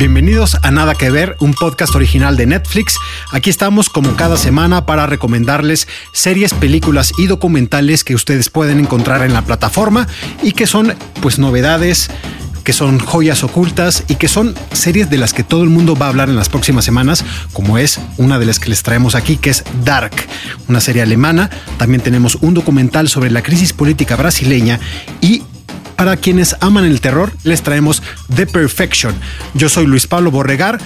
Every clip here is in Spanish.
Bienvenidos a Nada que Ver, un podcast original de Netflix. Aquí estamos como cada semana para recomendarles series, películas y documentales que ustedes pueden encontrar en la plataforma y que son pues novedades que son joyas ocultas y que son series de las que todo el mundo va a hablar en las próximas semanas, como es una de las que les traemos aquí, que es Dark, una serie alemana. También tenemos un documental sobre la crisis política brasileña y para quienes aman el terror, les traemos The Perfection. Yo soy Luis Pablo Borregar.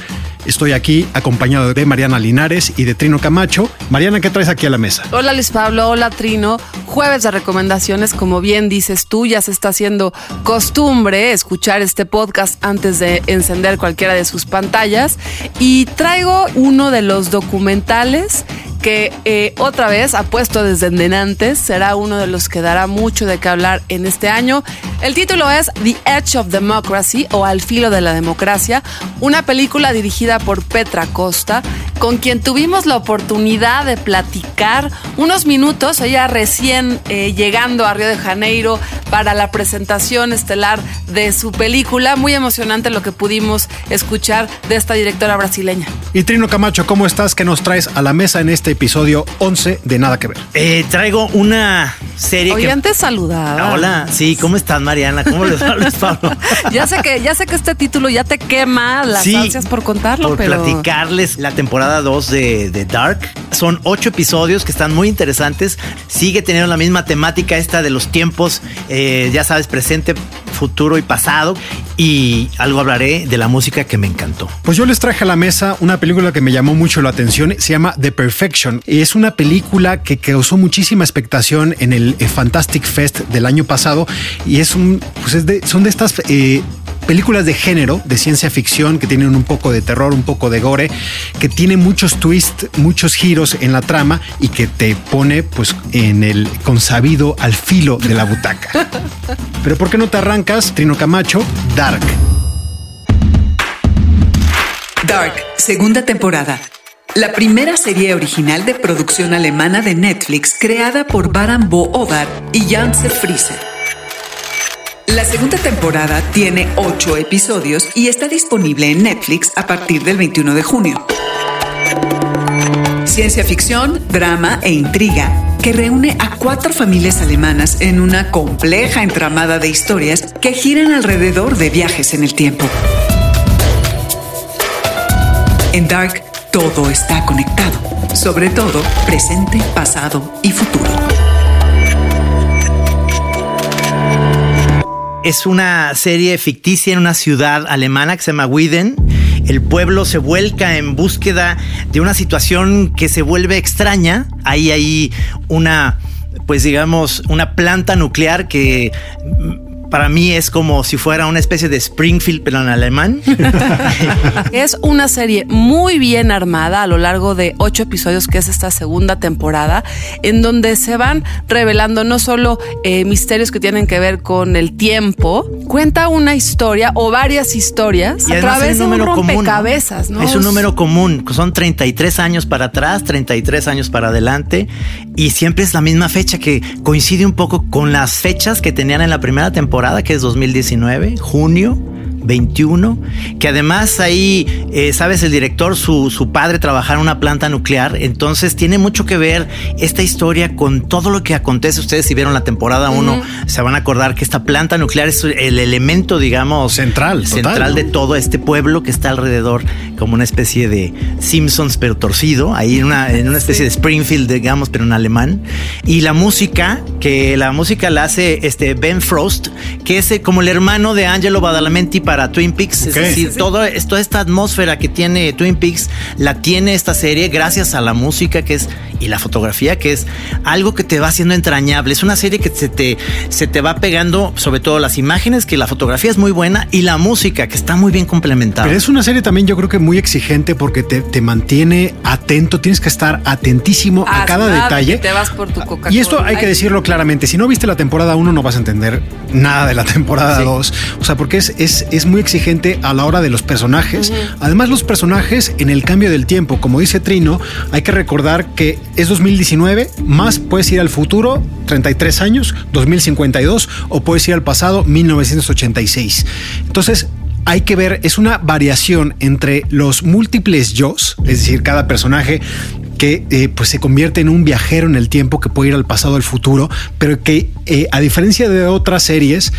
Estoy aquí acompañado de Mariana Linares y de Trino Camacho. Mariana, ¿qué traes aquí a la mesa? Hola Luis Pablo, hola Trino. Jueves de recomendaciones, como bien dices tú, ya se está haciendo costumbre escuchar este podcast antes de encender cualquiera de sus pantallas. Y traigo uno de los documentales que eh, otra vez apuesto desde antes, será uno de los que dará mucho de qué hablar en este año. El título es The Edge of Democracy o Al filo de la democracia, una película dirigida por Petra Costa, con quien tuvimos la oportunidad de platicar unos minutos, ella recién eh, llegando a Río de Janeiro para la presentación estelar de su película. Muy emocionante lo que pudimos escuchar de esta directora brasileña. Y Trino Camacho, ¿cómo estás? ¿Qué nos traes a la mesa en este episodio 11 de Nada que Ver? Eh, traigo una serie Oye, que... antes saludaba. Hola, sí, ¿cómo estás, Mariana? ¿Cómo les va, Luis Pablo? Ya sé que ya sé que este título ya te quema las Sí, ansias por contarlo, por pero platicarles la temporada 2 de, de Dark. Son ocho episodios que están muy interesantes. Sigue teniendo la misma temática esta de los tiempos, eh, ya sabes, presente, futuro y pasado. Y algo hablaré de la música que me encantó. Pues yo les traje a la mesa una película que me llamó mucho la atención, se llama The Perfection. Es una película que causó muchísima expectación en el Fantastic Fest del año pasado y es un, pues es de- son de estas eh, películas de género, de ciencia ficción, que tienen un poco de terror, un poco de gore, que tiene muchos twists, muchos giros en la trama y que te pone pues en el consabido al filo de la butaca. Pero ¿por qué no te arrancas, Trino Camacho? Dark. Dark, segunda temporada. La primera serie original de producción alemana de Netflix creada por Baran Bo Odar y Janse Frieser. La segunda temporada tiene ocho episodios y está disponible en Netflix a partir del 21 de junio. Ciencia ficción, drama e intriga que reúne a cuatro familias alemanas en una compleja entramada de historias que giran alrededor de viajes en el tiempo. En Dark, todo está conectado, sobre todo presente, pasado y futuro. Es una serie ficticia en una ciudad alemana que se llama Wieden. El pueblo se vuelca en búsqueda de una situación que se vuelve extraña. Hay ahí una, pues digamos, una planta nuclear que para mí es como si fuera una especie de Springfield, pero en alemán. es una serie muy bien armada a lo largo de ocho episodios, que es esta segunda temporada, en donde se van revelando no solo eh, misterios que tienen que ver con el tiempo, cuenta una historia o varias historias Y a través de un número común. rompecabezas, ¿no? Es un número común. Son 33 años para atrás, 33 años para adelante. Y siempre es la misma fecha que coincide un poco con las fechas que tenían en la primera temporada, que es 2019, junio. 21, que además ahí, eh, sabes, el director, su, su padre trabajaba en una planta nuclear, entonces tiene mucho que ver esta historia con todo lo que acontece. Ustedes si vieron la temporada 1, se van a acordar que esta planta nuclear es el elemento, digamos, Central, total, central ¿no? de todo este pueblo que está alrededor, como una especie de Simpsons, pero torcido, ahí en una, en una especie de Springfield, digamos, pero en alemán. Y la música, que la música la hace este Ben Frost, que es eh, como el hermano de Angelo Badalamenti para Twin Peaks. Es decir, todo, toda esta atmósfera que tiene Twin Peaks la tiene esta serie gracias a la música que es y la fotografía que es algo que te va haciendo entrañable. Es una serie que se te, se te va pegando, sobre todo las imágenes, que la fotografía es muy buena y la música que está muy bien complementada. Pero es una serie también yo creo que muy exigente porque te, te mantiene atento, tienes que estar atentísimo a Ah, cada nada detalle. te vas por tu Coca-Cola. Y esto hay que decirlo claramente, si no viste la temporada 1 no vas a entender nada de la temporada Sí. 2, o sea, porque es, es, es muy exigente a la hora de los personajes. Además los personajes en el cambio del tiempo, como dice Trino, hay que recordar que es 2019, más puedes ir al futuro, 33 años, 2052, o puedes ir al pasado, 1986. Entonces, hay que ver, es una variación entre los múltiples yo's, es decir, cada personaje que eh, pues se convierte en un viajero en el tiempo que puede ir al pasado al futuro, pero que eh, a diferencia de otras series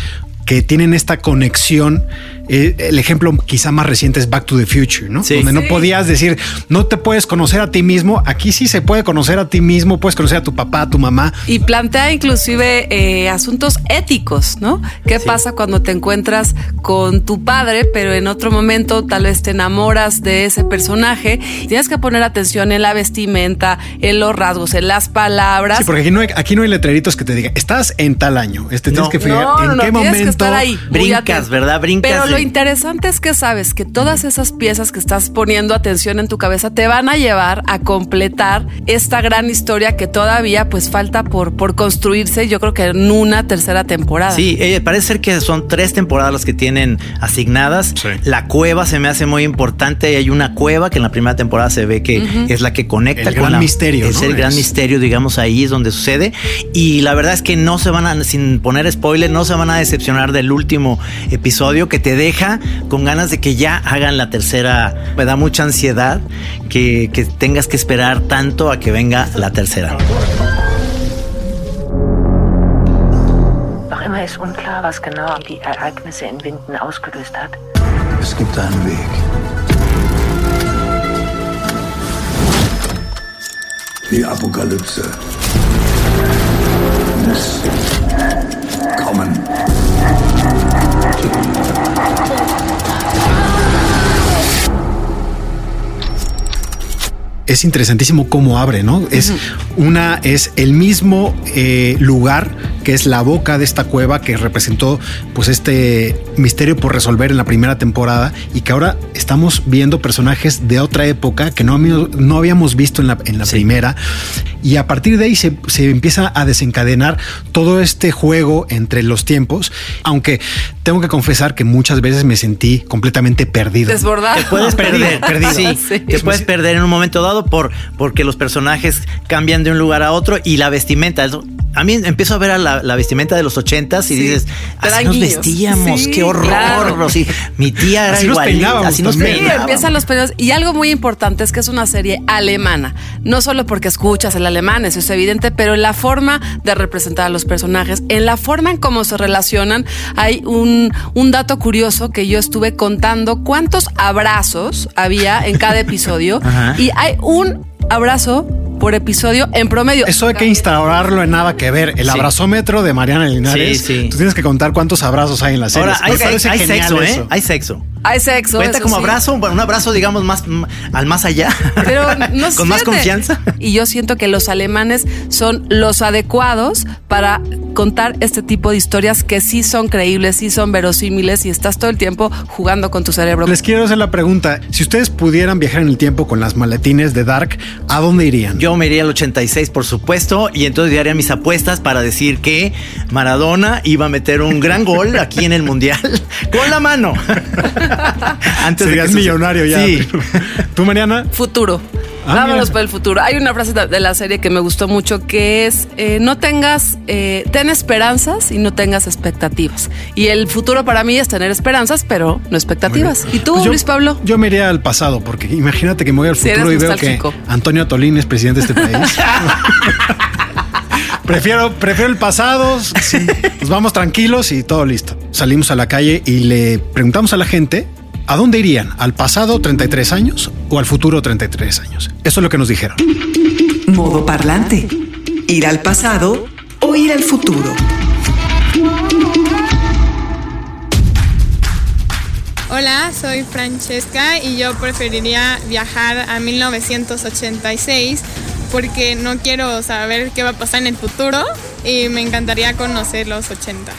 que tienen esta conexión, eh, el ejemplo quizá más reciente es Back to the Future, ¿no? Sí. Donde no podías decir, no te puedes conocer a ti mismo, aquí sí se puede conocer a ti mismo, puedes conocer a tu papá, a tu mamá, Y plantea inclusive eh, asuntos éticos, ¿no? ¿Qué pasa cuando te encuentras con tu padre, pero en otro momento tal vez te enamoras de ese personaje? Tienes que poner atención en la vestimenta, en los rasgos, en las palabras. Sí, porque aquí no hay, aquí no hay letreritos que te digan, estás en tal año. Este tienes No. que fijar No, en no, no, qué tienes momento. que estar ahí. Brincas. ¿verdad? Brincas Pero lo interesante es que sabes que todas esas piezas que estás poniendo atención en tu cabeza te van a llevar a completar esta gran historia que todavía pues falta por, por construirse, yo creo que en una tercera temporada. Sí, eh, parece ser que son tres temporadas las que tienen asignadas. Sí. La cueva se me hace muy importante. Hay una cueva que en la primera temporada se ve que es la que conecta El con gran la- misterio, Es ¿no? el gran misterio, digamos, ahí es donde sucede. Y la verdad es que no se van a, sin poner spoiler, no se van a decepcionar del último episodio que te deja con ganas de que ya hagan la tercera. Me da mucha ansiedad que, que tengas que esperar tanto a que venga la tercera. Noch immer ist unklar, was genau die Ereignisse in Winden ausgelöst hat. Es gibt einen Weg. Die Apokalypse muss kommen. Es interesantísimo cómo abre, ¿no? Es una, es el mismo eh, lugar que es la boca de esta cueva que representó pues este misterio por resolver en la primera temporada y que ahora estamos viendo personajes de otra época que no, habíamos- no habíamos visto en la, en la Sí. primera y a partir de ahí se, se empieza a desencadenar todo este juego entre los tiempos, aunque tengo que confesar que muchas veces me sentí completamente perdido. Desbordado. Te puedes perder, perdido. Sí, Sí. te puedes perder en un momento dado por porque los personajes cambian de un lugar a otro y la vestimenta. Mí empiezo a ver a la, la vestimenta de los ochentas y Sí. dices, así nos vestíamos, Sí, qué horror. claro. sí. Mi tía era Así nos peinábamos Así nos también. Sí, peinábamos. empiezan los. Y algo muy importante es que es una serie alemana. No solo porque escuchas el alemán, eso es evidente, pero en la forma de representar a los personajes, en la forma en cómo se relacionan, hay un, un dato curioso que yo estuve contando cuántos abrazos había en cada episodio. Ajá. y hay un abrazo por episodio en promedio. Eso hay que instaurarlo en nada que ver. El Sí. abrazómetro de Mariana Linares. Sí, sí. Tú tienes que contar cuántos abrazos hay en la serie. Ahora, hay, parece hay sexo, ¿eh? eso. Hay sexo. Hay sexo. Cuenta eso como sí. abrazo, un abrazo, digamos, más al más allá. Pero no Con más confianza. Y yo siento que los alemanes son los adecuados para contar este tipo de historias que sí son creíbles, sí son verosímiles y estás todo el tiempo jugando con tu cerebro. Les quiero hacer la pregunta. Si ustedes pudieran viajar en el tiempo con las maletines de Dark, ¿a dónde irían? Yo me iría al 86, por supuesto, y entonces yo haría mis apuestas para decir que Maradona iba a meter un gran gol aquí en el Mundial con la mano. Antes Serías que suceda. millonario ya. Sí. ¿Tú, Mariana? Futuro. Ah, Vámonos mira. por el futuro. Hay una frase de la serie que me gustó mucho que es eh, no tengas, eh, ten esperanzas y no tengas expectativas. Y el futuro para mí es tener esperanzas, pero no expectativas. ¿Y tú, Pues yo- Luis Pablo? Yo me iría al pasado, porque imagínate que me voy al Si futuro y veo que. Antonio Atolín es presidente de este país. prefiero, prefiero el pasado, sí, nos vamos tranquilos y todo listo. Salimos a la calle y le preguntamos a la gente ¿A dónde irían? ¿Al pasado 33 años o al futuro 33 años? Eso es lo que nos dijeron. Modo parlante. Ir al pasado o ir al futuro. Hola, soy Francesca y yo preferiría viajar a 1986 porque no quiero saber qué va a pasar en el futuro y me encantaría conocer los 80.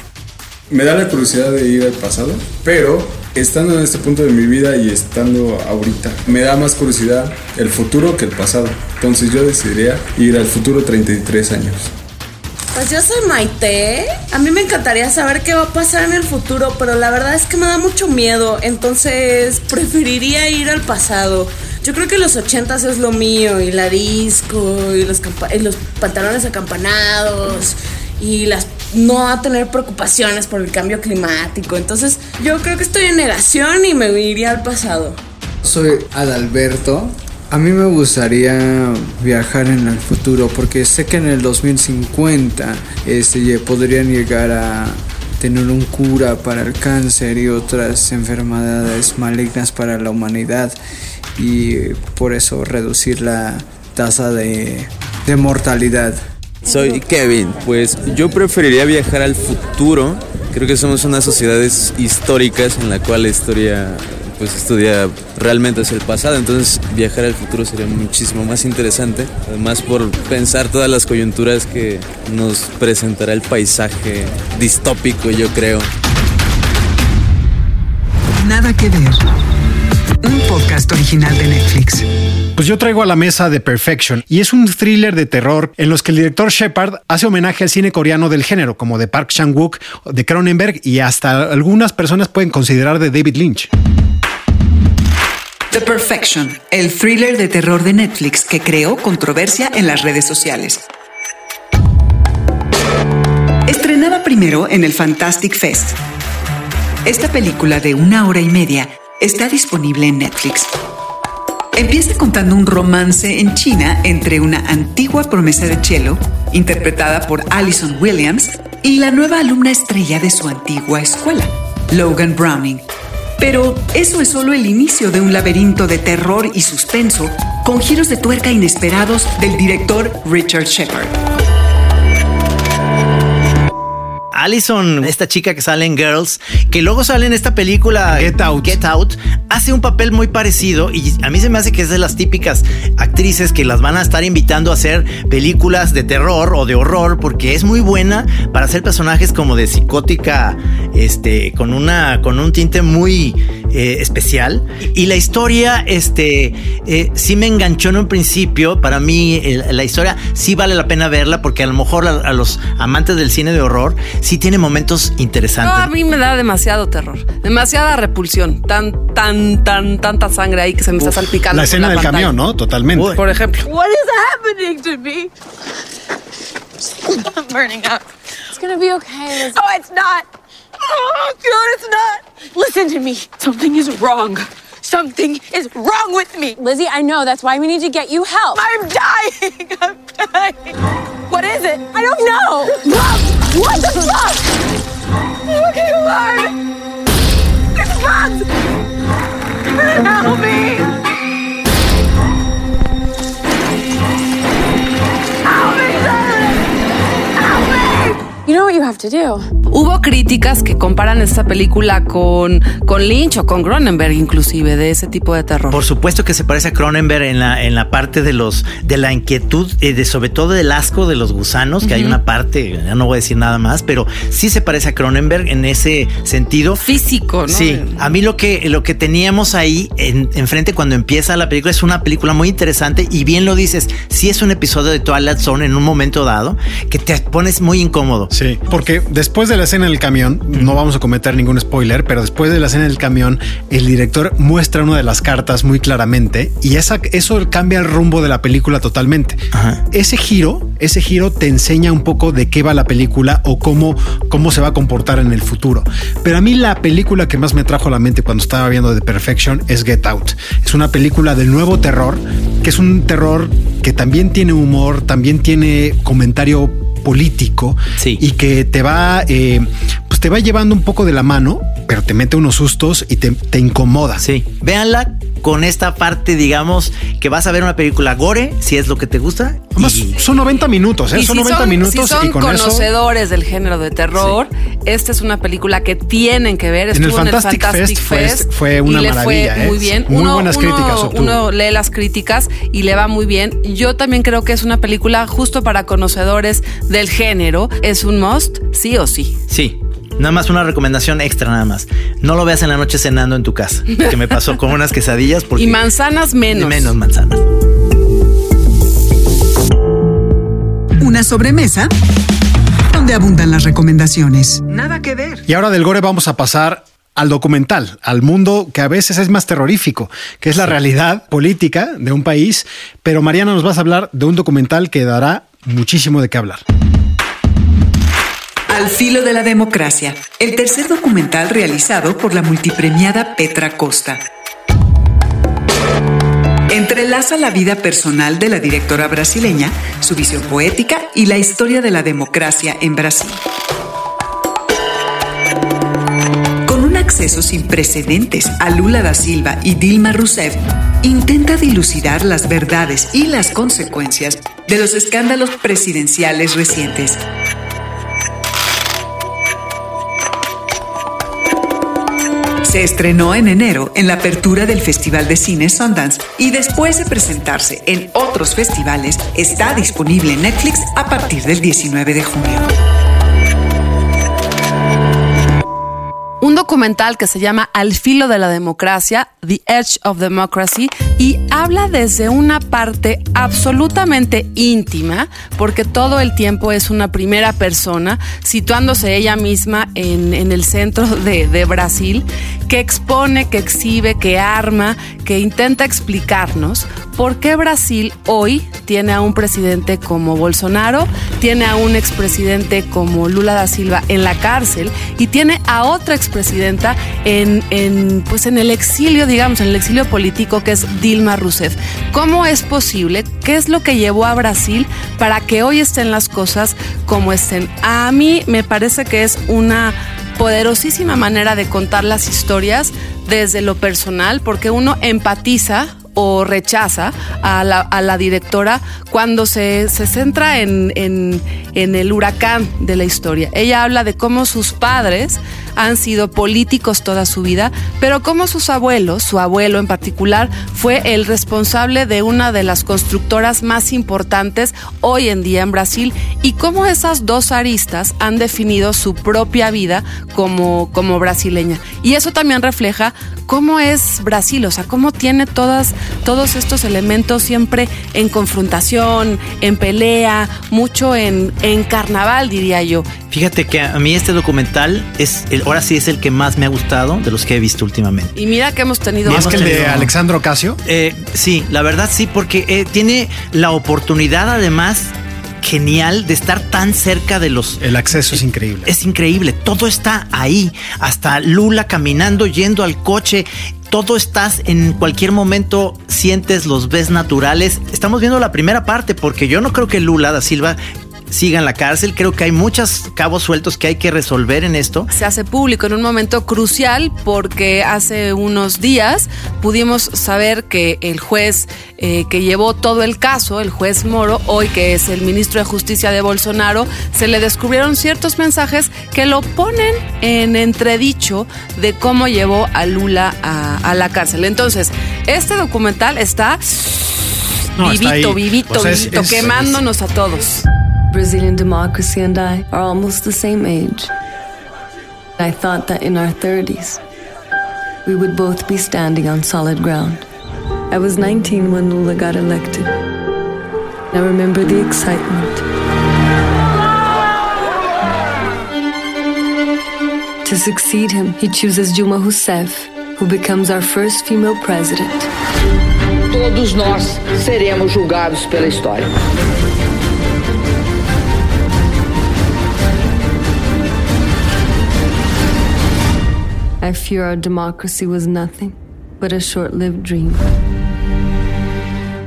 Me da la curiosidad de ir al pasado, pero estando en este punto de mi vida y estando ahorita, me da más curiosidad el futuro que el pasado. Entonces yo decidiría ir al futuro 33 años. Pues yo soy Maite. A mí me encantaría saber qué va a pasar en el futuro, pero la verdad es que me da mucho miedo. Entonces preferiría ir al pasado. Yo creo que los ochentas es lo mío, y la disco, y los, pantalones acampanados, y las no a tener preocupaciones por el cambio climático. Entonces yo creo que estoy en negación y me iría al pasado. Soy Adalberto. A mí me gustaría viajar en el futuro porque sé que en el 2050 este, podrían llegar a tener un cura para el cáncer y otras enfermedades malignas para la humanidad y por eso reducir la tasa de, de mortalidad. Soy Kevin, pues yo preferiría viajar al futuro. Creo que somos unas sociedades históricas en la cual la historia pues estudia realmente hacia el pasado, entonces viajar al futuro sería muchísimo más interesante, además por pensar todas las coyunturas que nos presentará el paisaje distópico, yo creo. Nada que ver. Un podcast original de Netflix. Pues yo traigo a la mesa The Perfection y es un thriller de terror en los que el director Shepard hace homenaje al cine coreano del género, como de Park Chan-wook, de Cronenberg y hasta algunas personas pueden considerar de David Lynch. The Perfection, el thriller de terror de Netflix que creó controversia en las redes sociales. Estrenada primero en el Fantastic Fest. Esta película de una hora y media está disponible en Netflix. Empieza contando un romance en China entre una antigua promesa de cello, interpretada por Alison Williams, y la nueva alumna estrella de su antigua escuela, Logan Browning. Pero eso es solo el inicio de un laberinto de terror y suspenso con giros de tuerca inesperados del director Richard Shepard. Allison, esta chica que sale en Girls, que luego sale en esta película Get Out. Get Out, hace un papel muy parecido y a mí se me hace que es de las típicas actrices que las van a estar invitando a hacer películas de terror o de horror porque es muy buena para hacer personajes como de psicótica, este, con una, con un tinte muy eh, especial. Y la historia, este, eh, sí me enganchó en un principio. Para mí, la historia sí vale la pena verla porque a lo mejor a, a los amantes del cine de horror sí tiene momentos No, interesantes. a mí me da demasiado terror, demasiada repulsión, tan, tan, tan, tanta sangre ahí que se me está salpicando. La escena del pantalla. camión, ¿no? Totalmente. Por ejemplo. What is happening to me? I'm burning up. It's gonna be okay. Liz. Oh, it's not. Oh, God, it's not. Listen to me. Something is wrong. Something is wrong with me. Lizzie, I know. That's why we need to get you help. I'm dying. I'm dying. What is it? I don't know. Mom, what the fuck? I'm looking alive. It's bugs. Help me. You have to do. Hubo críticas que comparan esta película con, con Lynch o con Cronenberg, inclusive, de ese tipo de terror. Por supuesto que se parece a Cronenberg en la, en la parte de los de la inquietud, eh, de, sobre todo del asco de los gusanos, que hay una parte, ya no voy a decir nada más, pero sí se parece a Cronenberg en ese sentido. Físico, ¿no? Sí, a mí lo que, lo que teníamos ahí en- enfrente cuando empieza la película es una película muy interesante y bien lo dices, sí es un episodio de Twilight Zone en un momento dado que te pones muy incómodo. Sí, porque después de la escena del camión, no vamos a cometer ningún spoiler, pero después de la escena del camión, el director muestra una de las cartas muy claramente y esa, eso cambia el rumbo de la película totalmente. Ese giro, ese giro te enseña un poco de qué va la película o cómo, cómo se va a comportar en el futuro. Pero a mí la película que más me trajo a la mente cuando estaba viendo The Perfection es Get Out. Es una película del nuevo terror, que es un terror que también tiene humor, también tiene comentario político y que te va, eh, pues te va llevando un poco de la mano, pero te mete unos sustos y te, te incomoda. Sí, véanla con esta parte, digamos, que vas a ver una película gore, si es lo que te gusta. Además, son 90 minutos, ¿eh? Y son si 90 minutos si son y con eso. conocedores del género de terror, esta es una película que tienen que ver. En el Estuvo Fantastic Fest fue- fue una y le maravilla, fue ¿eh? muy bien. Muy uno, buenas uno- críticas obtuvo. Uno lee las críticas y le va muy bien. Yo también creo que es una película justo para conocedores del género. Es un must, sí o sí. Sí. Nada más una recomendación extra nada más. No lo veas en la noche cenando en tu casa. Que me pasó con unas quesadillas porque Y manzanas menos. menos manzanas. Una sobremesa donde abundan las recomendaciones. Nada que ver. Y ahora del gore vamos a pasar al documental, al mundo que a veces es más terrorífico, que es la realidad política de un país. Pero Mariana nos vas a hablar de un documental que dará muchísimo de qué hablar. Al filo de la democracia, el tercer documental realizado por la multipremiada Petra Costa. Entrelaza la vida personal de la directora brasileña, su visión poética y la historia de la democracia en Brasil. Con un acceso sin precedentes a Lula da Silva y Dilma Rousseff, intenta dilucidar las verdades y las consecuencias de los escándalos presidenciales recientes. Se estrenó en enero en la apertura del Festival de Cine Sundance y después de presentarse en otros festivales, está disponible en Netflix a partir del 19 de junio. Un documental que se llama Al filo de la democracia, The Edge of Democracy, y habla desde una parte absolutamente íntima, porque todo el tiempo es una primera persona, situándose ella misma en, el centro de, Brasil, que expone, que exhibe, que arma, que intenta explicarnos por qué Brasil hoy tiene a un presidente como Bolsonaro, tiene a un expresidente como Lula da Silva en la cárcel y tiene a otra expresidenta en, en, pues en el exilio, digamos, en el exilio político que es Dilma Rousseff. ¿Cómo es posible? ¿Qué es lo que llevó a Brasil para que hoy estén las cosas como estén? A mí me parece que es una poderosísima manera de contar las historias desde lo personal, porque uno empatiza o rechaza a la, a la directora cuando se, se centra en, en, en, el huracán de la historia. Ella habla de cómo sus padres han sido políticos toda su vida, pero cómo sus abuelos, su abuelo en particular, fue el responsable de una de las constructoras más importantes hoy en día en Brasil y cómo esas dos aristas han definido su propia vida como, como brasileña. Y eso también refleja cómo es Brasil, o sea, cómo tiene todas, todos estos elementos siempre en confrontación, en pelea, mucho en, en carnaval, diría yo. Fíjate que a mí este documental es el, ahora sí es el que más me ha gustado de los que he visto últimamente. Y mira que hemos tenido ¿Más que el de Alexandro Casio? Eh, sí, la verdad sí, porque eh, tiene la oportunidad además genial de estar tan cerca de los... El acceso es increíble. Es increíble, todo está ahí, hasta Lula caminando, yendo al coche, todo estás en cualquier momento, sientes, los ves naturales. Estamos viendo la primera parte porque yo no creo que Lula da Silva siga en la cárcel. Creo que hay muchos cabos sueltos que hay que resolver en esto. Se hace público en un momento crucial porque hace unos días pudimos saber que el juez eh, que llevó todo el caso, el juez Moro, hoy que es el ministro de Justicia de Bolsonaro, se le descubrieron ciertos mensajes que lo ponen en entredicho de cómo llevó a Lula a, a la cárcel. Entonces, este documental está... No, vivito, vivito, O sea, es- vivito, es- quemándonos a todos. Brazilian democracy and I are almost the same age. I thought that in our 30s, we would both be standing on solid ground. I was 19 when Lula got elected. I remember the excitement. To succeed him, he chooses Dilma Rousseff, who becomes our first female president. Todos nós seremos julgados pela história. I fear our democracy was nothing but a short lived dream.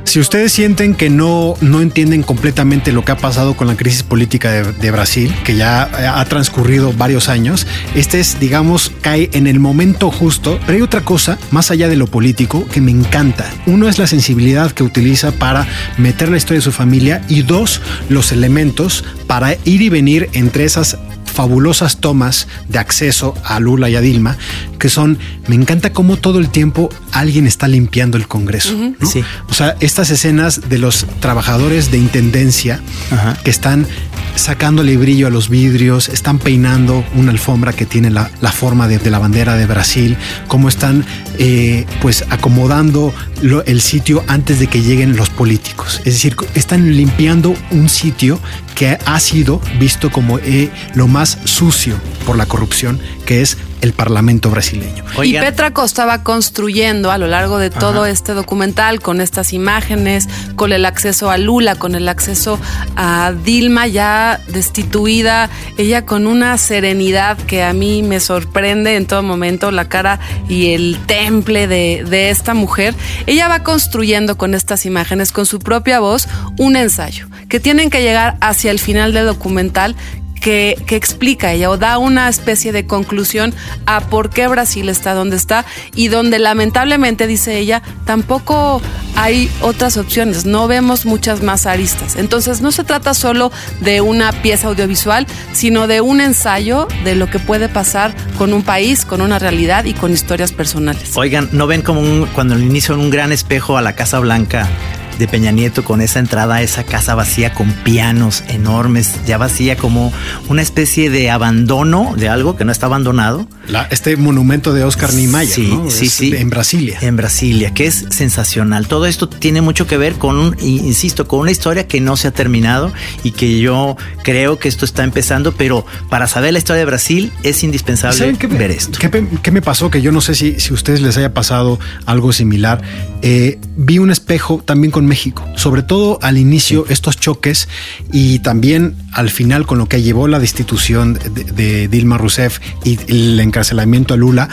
Si ustedes sienten que no, no entienden completamente lo que ha pasado con la crisis política de, de Brasil, que ya ha transcurrido varios años, este es, digamos, cae en el momento justo. Pero hay otra cosa, más allá de lo político, que me encanta. Uno es la sensibilidad que utiliza para meter la historia de su familia y dos, los elementos para ir y venir entre esas fabulosas tomas de acceso a Lula y a Dilma, que son, me encanta cómo todo el tiempo alguien está limpiando el Congreso. ¿no? Sí. O sea, estas escenas de los trabajadores de intendencia que están sacándole brillo a los vidrios, están peinando una alfombra que tiene la, forma de, la bandera de Brasil, cómo están eh, pues acomodando el sitio antes de que lleguen los políticos. Es decir, están limpiando un sitio que ha sido visto como eh, lo más sucio por la corrupción, que es el Parlamento brasileño. Y Petra Costa va construyendo a lo largo de todo este documental con estas imágenes, con el acceso a Lula, con el acceso a Dilma ya destituida, ella con una serenidad que a mí me sorprende en todo momento, la cara y el temple de, de esta mujer. Ella va construyendo con estas imágenes, con su propia voz, un ensayo que tienen que llegar hacia el final del documental que, explica ella o da una especie de conclusión a por qué Brasil está donde está y donde lamentablemente, dice ella, tampoco hay otras opciones, no vemos muchas más aristas. Entonces no se trata solo de una pieza audiovisual, sino de un ensayo de lo que puede pasar con un país, con una realidad y con historias personales. Oigan, ¿no ven como un, cuando al inicio en un gran espejo a la Casa Blanca de Peña Nieto con esa entrada a esa casa vacía con pianos enormes, ya vacía como una especie de abandono de algo que no está abandonado? La- este monumento de Oscar Niemeyer, Sí, ¿no? sí, Es sí. En Brasilia. En Brasilia, que es sensacional. Todo esto tiene mucho que ver con, insisto, con una historia que no se ha terminado y que yo creo que esto está empezando, pero para saber la historia de Brasil es indispensable ¿Saben qué me- ver esto. ¿Qué, pe- qué me pasó? Que yo no sé si, si a ustedes les haya pasado algo similar. Eh, vi un espejo también con México, sobre todo al inicio, estos choques y también al final con lo que llevó la destitución de, de Dilma Rousseff y el encarcelamiento a Lula.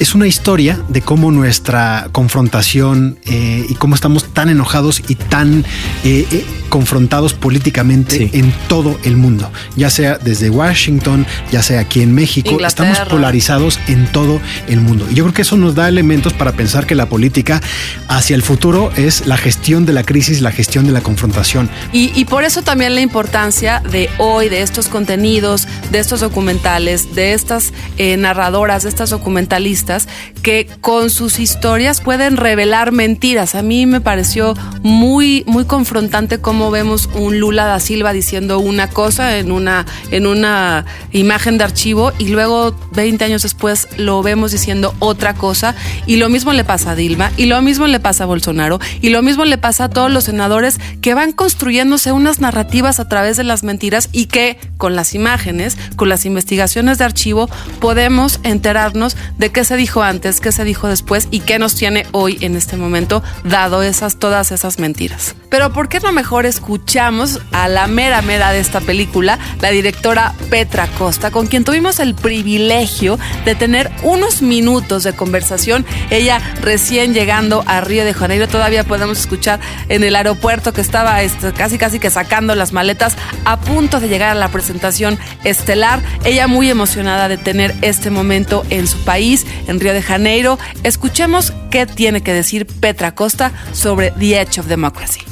Es una historia de cómo nuestra confrontación eh, y cómo estamos tan enojados y tan eh, eh, confrontados políticamente en todo el mundo, ya sea desde Washington, ya sea aquí en México, Inglaterra. estamos polarizados en todo el mundo. Y yo creo que eso nos da elementos para pensar que la política hacia el futuro es la gestión de la crisis, la gestión de la confrontación. Y, y por eso también la importancia de hoy, de estos contenidos, de estos documentales, de estas eh, narradoras, de estas documentalistas, que con sus historias pueden revelar mentiras. A mí me pareció muy, muy confrontante cómo vemos un Lula da Silva diciendo una cosa en una, en una imagen de archivo y luego 20 años después lo vemos diciendo otra cosa. Y lo mismo le pasa a Dilma, y lo mismo le pasa a Bolsonaro, y lo mismo le pasa a todos los senadores que van construyéndose unas narrativas a través de las mentiras y que con las imágenes, con las investigaciones de archivo, podemos enterarnos de qué se dijo antes, qué se dijo después y qué nos tiene hoy en este momento, dado esas, todas esas mentiras. Pero ¿por qué no mejor escuchamos a la mera mera de esta película, la directora Petra Costa, con quien tuvimos el privilegio de tener unos minutos de conversación. Ella recién llegando a Río de Janeiro, todavía podemos escuchar en el aeropuerto que estaba este, casi casi que sacando las maletas a punto de llegar a la presentación estelar. Ella muy emocionada de tener este momento en su país, en Río de Janeiro. Escuchemos qué tiene que decir Petra Costa sobre The Edge of Democracy.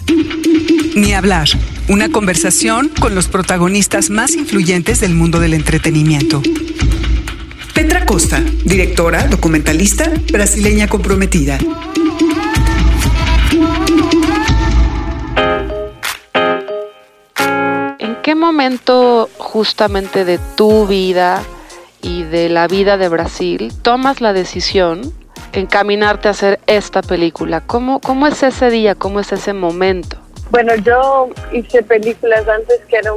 Ni hablar. Una conversación con los protagonistas más influyentes del mundo del entretenimiento. Petra Costa, directora, documentalista, brasileña comprometida. ¿En qué momento justamente de tu vida y de la vida de Brasil tomas la decisión encaminarte a hacer esta película? ¿Cómo, cómo es ese día? ¿Cómo es ese momento? Bueno, yo hice películas antes que eran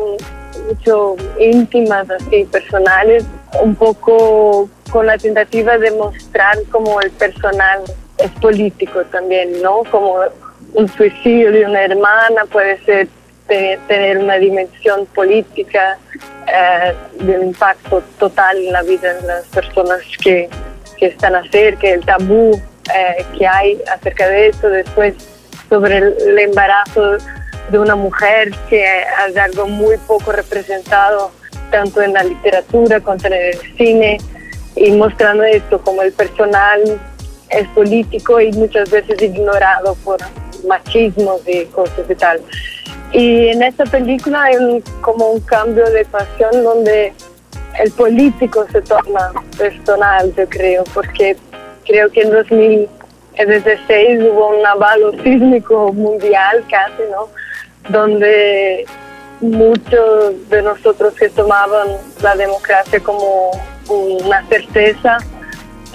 mucho íntimas, así, personales, un poco con la tentativa de mostrar como el personal es político también, ¿no? Como un suicidio de una hermana puede ser te- tener una dimensión política eh, de impacto total en la vida de las personas que, que están cerca, el tabú eh, que hay acerca de eso. Después sobre el, embarazo de una mujer, que es algo muy poco representado tanto en la literatura como en el cine, y mostrando esto como el personal es político y muchas veces ignorado por machismos y cosas y tal. Y en esta película hay como un cambio de pasión donde el político se torna personal, yo creo, porque creo que en 2016 hubo un avalo sísmico mundial casi, ¿no? Donde muchos de nosotros que tomaban la democracia como una certeza,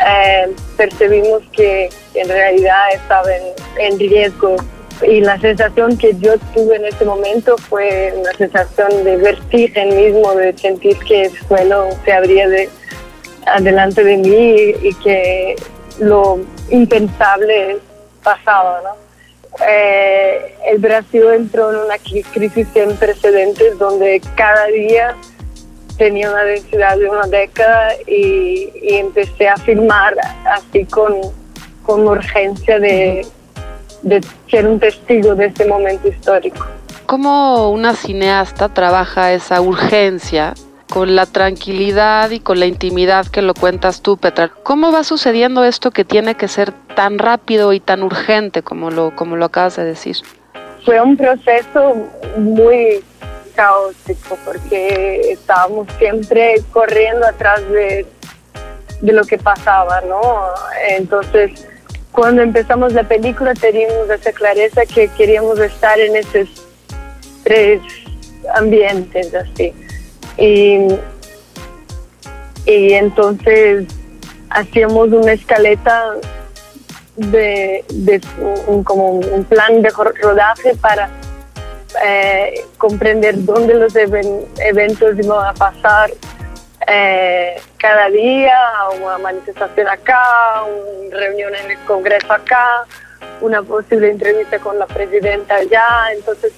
eh, percibimos que en realidad estaba en, en riesgo. Y la sensación que yo tuve en ese momento fue una sensación de vertigen mismo, de sentir que el suelo se abría de, adelante de mí y que lo impensable pasaba, ¿no? Eh, el Brasil entró en una cri- crisis sin precedentes donde cada día tenía una densidad de una década y, y empecé a filmar así con, con urgencia de, de ser un testigo de este momento histórico. ¿Cómo una cineasta trabaja esa urgencia con la tranquilidad y con la intimidad que lo cuentas tú, Petra? ¿Cómo va sucediendo esto que tiene que ser tan rápido y tan urgente como lo, como lo acabas de decir? Fue un proceso muy caótico porque estábamos siempre corriendo atrás de, de lo que pasaba, ¿no? Entonces, cuando empezamos la película teníamos esa clareza que queríamos estar en esos tres ambientes así. Y, y entonces hacíamos una escaleta de, de un, como un plan de ro- rodaje para eh, comprender dónde los even- eventos iban a pasar eh, cada día, una manifestación acá, una reunión en el Congreso acá, una posible entrevista con la presidenta allá, entonces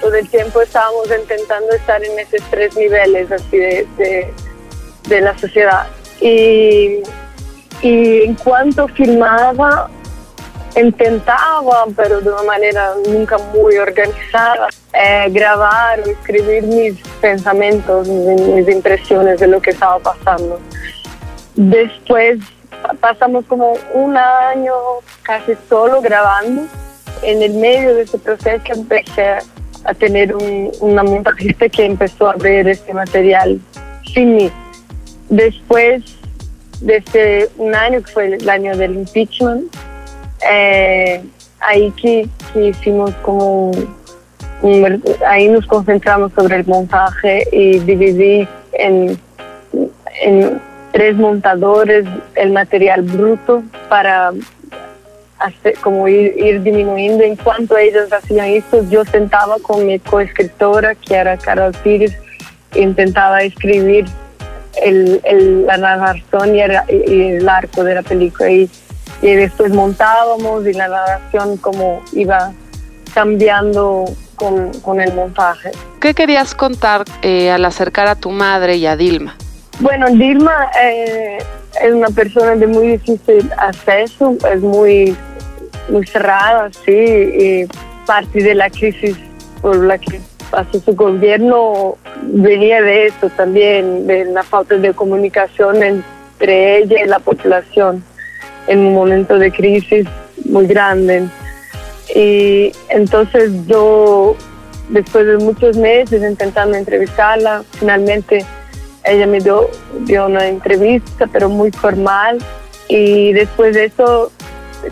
todo el tiempo estábamos intentando estar en esos tres niveles así de, de, de la sociedad. Y, y en cuanto filmaba, intentaba, pero de una manera nunca muy organizada, eh, grabar o escribir mis pensamientos, mis, mis impresiones de lo que estaba pasando. Después pa- pasamos como un año casi solo grabando. En el medio de ese proceso empecé a- tener un- una montajista que empezó a ver este material sin mí. Después de este un año, que fue el año del impeachment, eh, ahí que, que hicimos como un- ahí nos concentramos sobre el montaje y dividí en, en tres montadores el material bruto para como ir, ir disminuyendo. En cuanto ellos hacían esto yo sentaba con mi coescritora que era Carol Pires e intentaba escribir el, el- la narración y, y- y el arco de la película. Y, y después montábamos y la narración como iba cambiando con, con el montaje. ¿Qué querías contar eh, al acercar a tu madre y a Dilma? Bueno, Dilma eh, es una persona de muy difícil acceso, es muy, muy cerrada, sí, y parte de la crisis por la que pasó su gobierno venía de eso también, de la falta de comunicación entre ella y la población en un momento de crisis muy grande. Y entonces yo, después de muchos meses intentando entrevistarla, finalmente ella me dio, dio una entrevista, pero muy formal. Y después de eso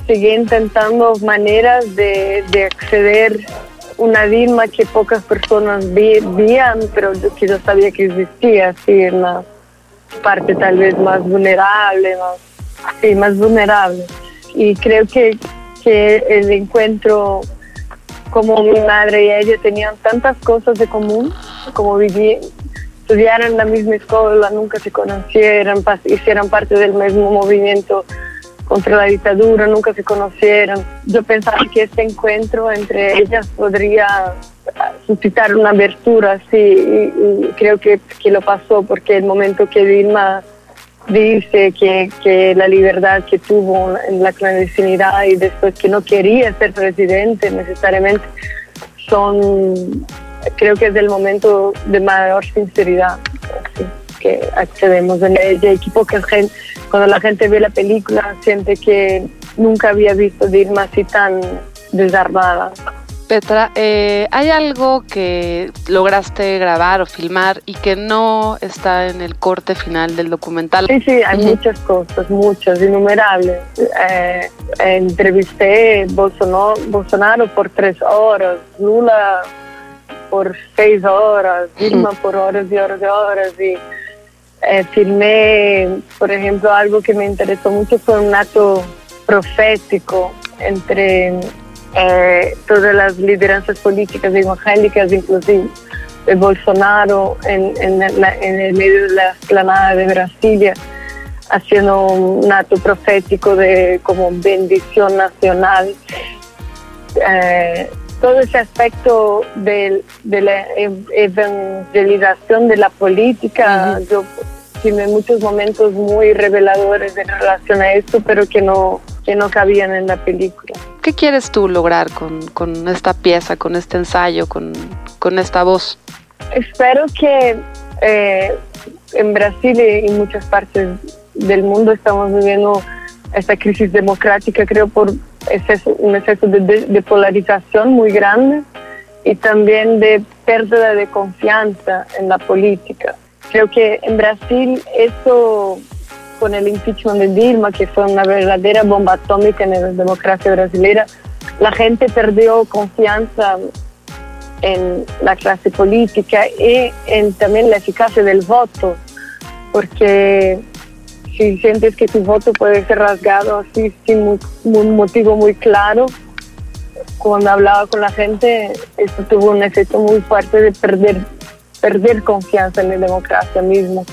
seguí intentando maneras de, de acceder una Dilma que pocas personas veían, pero que yo sabía que existía, así en la parte tal vez más vulnerable, más, sí, más vulnerable. Y creo que, que el encuentro como mi madre y ella tenían tantas cosas de común, como vivir, estudiaran en la misma escuela, nunca se conocieran, pas- hicieran parte del mismo movimiento contra la dictadura, nunca se conocieron. Yo pensaba que este encuentro entre ellas podría ah, suscitar una abertura, sí, y, y creo que, que lo pasó, porque el momento que Dilma dice que, que la libertad que tuvo en la clandestinidad y después que no quería ser presidente necesariamente son, creo que es el momento de mayor sinceridad así, que accedemos en ese equipo que gen- cuando la gente ve la película siente que nunca había visto Dilma así tan desarmada. Petra, eh, ¿hay algo que lograste grabar o filmar y que no está en el corte final del documental? Sí, sí, hay muchas cosas, muchas, innumerables. Eh, entrevisté Bolsonaro, Bolsonaro por tres horas, Lula por seis horas, Dilma por horas y horas y horas. Y eh, filmé, por ejemplo, algo que me interesó mucho fue un acto profético entre eh, todas las lideranzas políticas evangélicas, inclusive de Bolsonaro en, en, la- en el medio de la explanada de Brasilia, haciendo un acto profético de como bendición nacional. Eh, todo ese aspecto del- de, la ev- evangelización de la política, yo tiene muchos momentos muy reveladores en relación a esto, pero que no, que no cabían en la película. ¿Qué quieres tú lograr con, con esta pieza, con este ensayo, con, con esta voz? Espero que eh, en Brasil y en muchas partes del mundo estamos viviendo esta crisis democrática, creo, por exceso- un exceso de, de- de polarización muy grande y también de pérdida de confianza en la política. Creo que en Brasil eso, con el impeachment de Dilma, que fue una verdadera bomba atómica en la democracia brasileña, la gente perdió confianza en la clase política y en también la eficacia del voto, porque si sientes que tu voto puede ser rasgado así sin un motivo muy claro, cuando hablaba con la gente, eso tuvo un efecto muy fuerte de perder, perder confianza en la democracia mismo.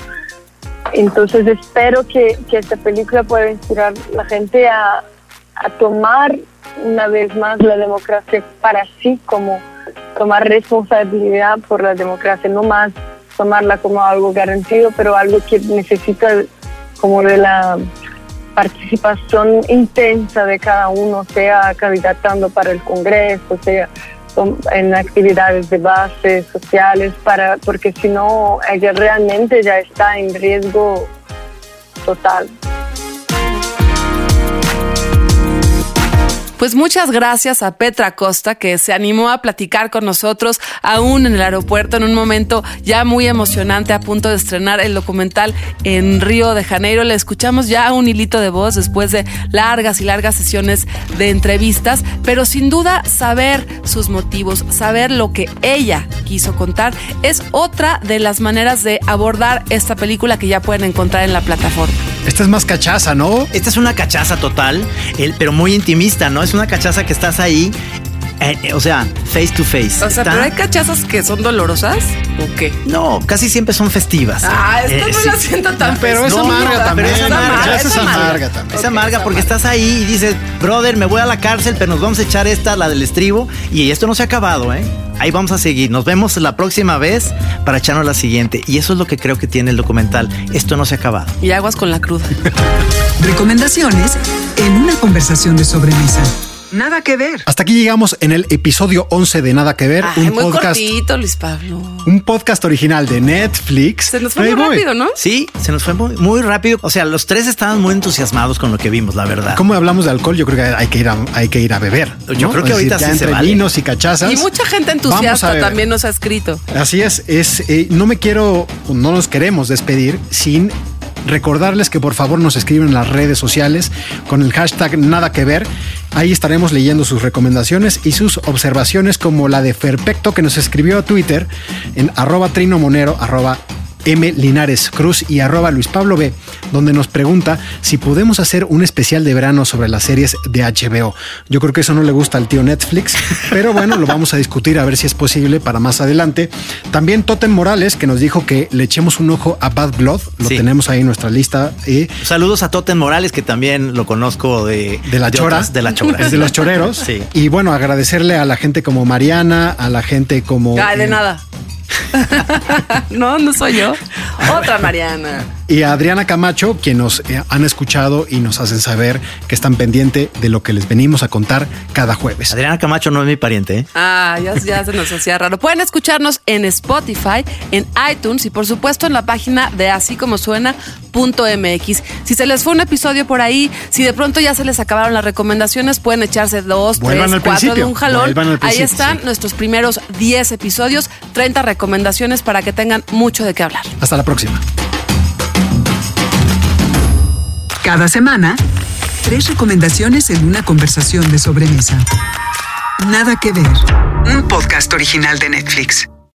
Entonces espero que, que esta película pueda inspirar a la gente a, a tomar una vez más la democracia para sí como tomar responsabilidad por la democracia, no más tomarla como algo garantido, pero algo que necesita como de la participación intensa de cada uno, sea candidatando para el Congreso, sea en actividades de base sociales, para, porque si no, ella realmente ya está en riesgo total. Pues muchas gracias a Petra Costa que se animó a platicar con nosotros aún en el aeropuerto en un momento ya muy emocionante a punto de estrenar el documental en Río de Janeiro. Le escuchamos ya un hilito de voz después de largas y largas sesiones de entrevistas, pero sin duda saber sus motivos, saber lo que ella quiso contar es otra de las maneras de abordar esta película que ya pueden encontrar en la plataforma. Esta es más cachaza, ¿no? Esta es una cachaza total, el- pero muy intimista, ¿no? Es una cachaza que estás ahí, eh, eh, o sea, face to face. O sea, Está- pero hay cachazas que son dolorosas o qué? No, casi siempre son festivas. Ah, esta Eh, no sí. la siento tan Pero es amarga también. pero es amarga, es amarga también. Es amarga porque estás ahí y dices, brother, me voy a la cárcel, pero nos vamos a echar esta, la del estribo, y esto no se ha acabado, ¿eh? Ahí vamos a seguir. Nos vemos la próxima vez para echarnos la siguiente. Y eso es lo que creo que tiene el documental. Esto no se ha acabado. Y aguas con la cruda. Recomendaciones en una conversación de sobremesa. Nada que ver. Hasta aquí llegamos en el episodio 11 de Nada que ver, Ay, un muy podcast cortito, Luis Pablo. un podcast original de Netflix. Se nos fue muy voy. rápido, ¿no? Sí, se nos fue muy, muy rápido. O sea, los tres estaban muy entusiasmados con lo que vimos, la verdad. ¿Cómo hablamos de alcohol? Yo creo que hay que ir a, hay que ir a beber. Yo creo que Es decir, ahorita ya sí se entre vale. vinos y cachazas. Y mucha gente entusiasta también nos ha escrito. Así es, es eh, no me quiero, no nos queremos despedir sin recordarles que por favor nos escriben en las redes sociales con el hashtag nada que ver. Ahí estaremos leyendo sus recomendaciones y sus observaciones como la de Ferpecto que nos escribió a Twitter en arroba trino monero arroba M Linares Cruz y arroba Luis Pablo B, donde nos pregunta si podemos hacer un especial de verano sobre las series de HBO. Yo creo que eso no le gusta al tío Netflix, pero bueno, lo vamos a discutir a ver si es posible para más adelante. También Totem Morales, que nos dijo que le echemos un ojo a Bad Blood, lo Sí. tenemos ahí en nuestra lista. Y Saludos a Totem Morales, que también lo conozco de, de la chora. otras- de la chora. Es de los choreros. Sí. Y bueno, agradecerle a la gente como Mariana, a la gente como. Ay, de eh, nada. no, no soy yo. Otra Mariana. Y a Adriana Camacho, quien nos eh, han escuchado y nos hacen saber que están pendiente de lo que les venimos a contar cada jueves. Adriana Camacho no es mi pariente, ¿eh? Ah, ya, ya se nos hacía raro. Pueden escucharnos en Spotify, en iTunes y por supuesto en la página de así como suena.mx. Si se les fue un episodio por ahí, si de pronto ya se les acabaron las recomendaciones, pueden echarse dos, Vuelvan tres, cuatro de principio. un jalón. Ahí están sí. nuestros primeros 10 episodios, 30 recomendaciones para que tengan mucho de qué hablar. Hasta la próxima. Cada semana, tres recomendaciones en una conversación de sobremesa. Nada que ver. Un podcast original de Netflix.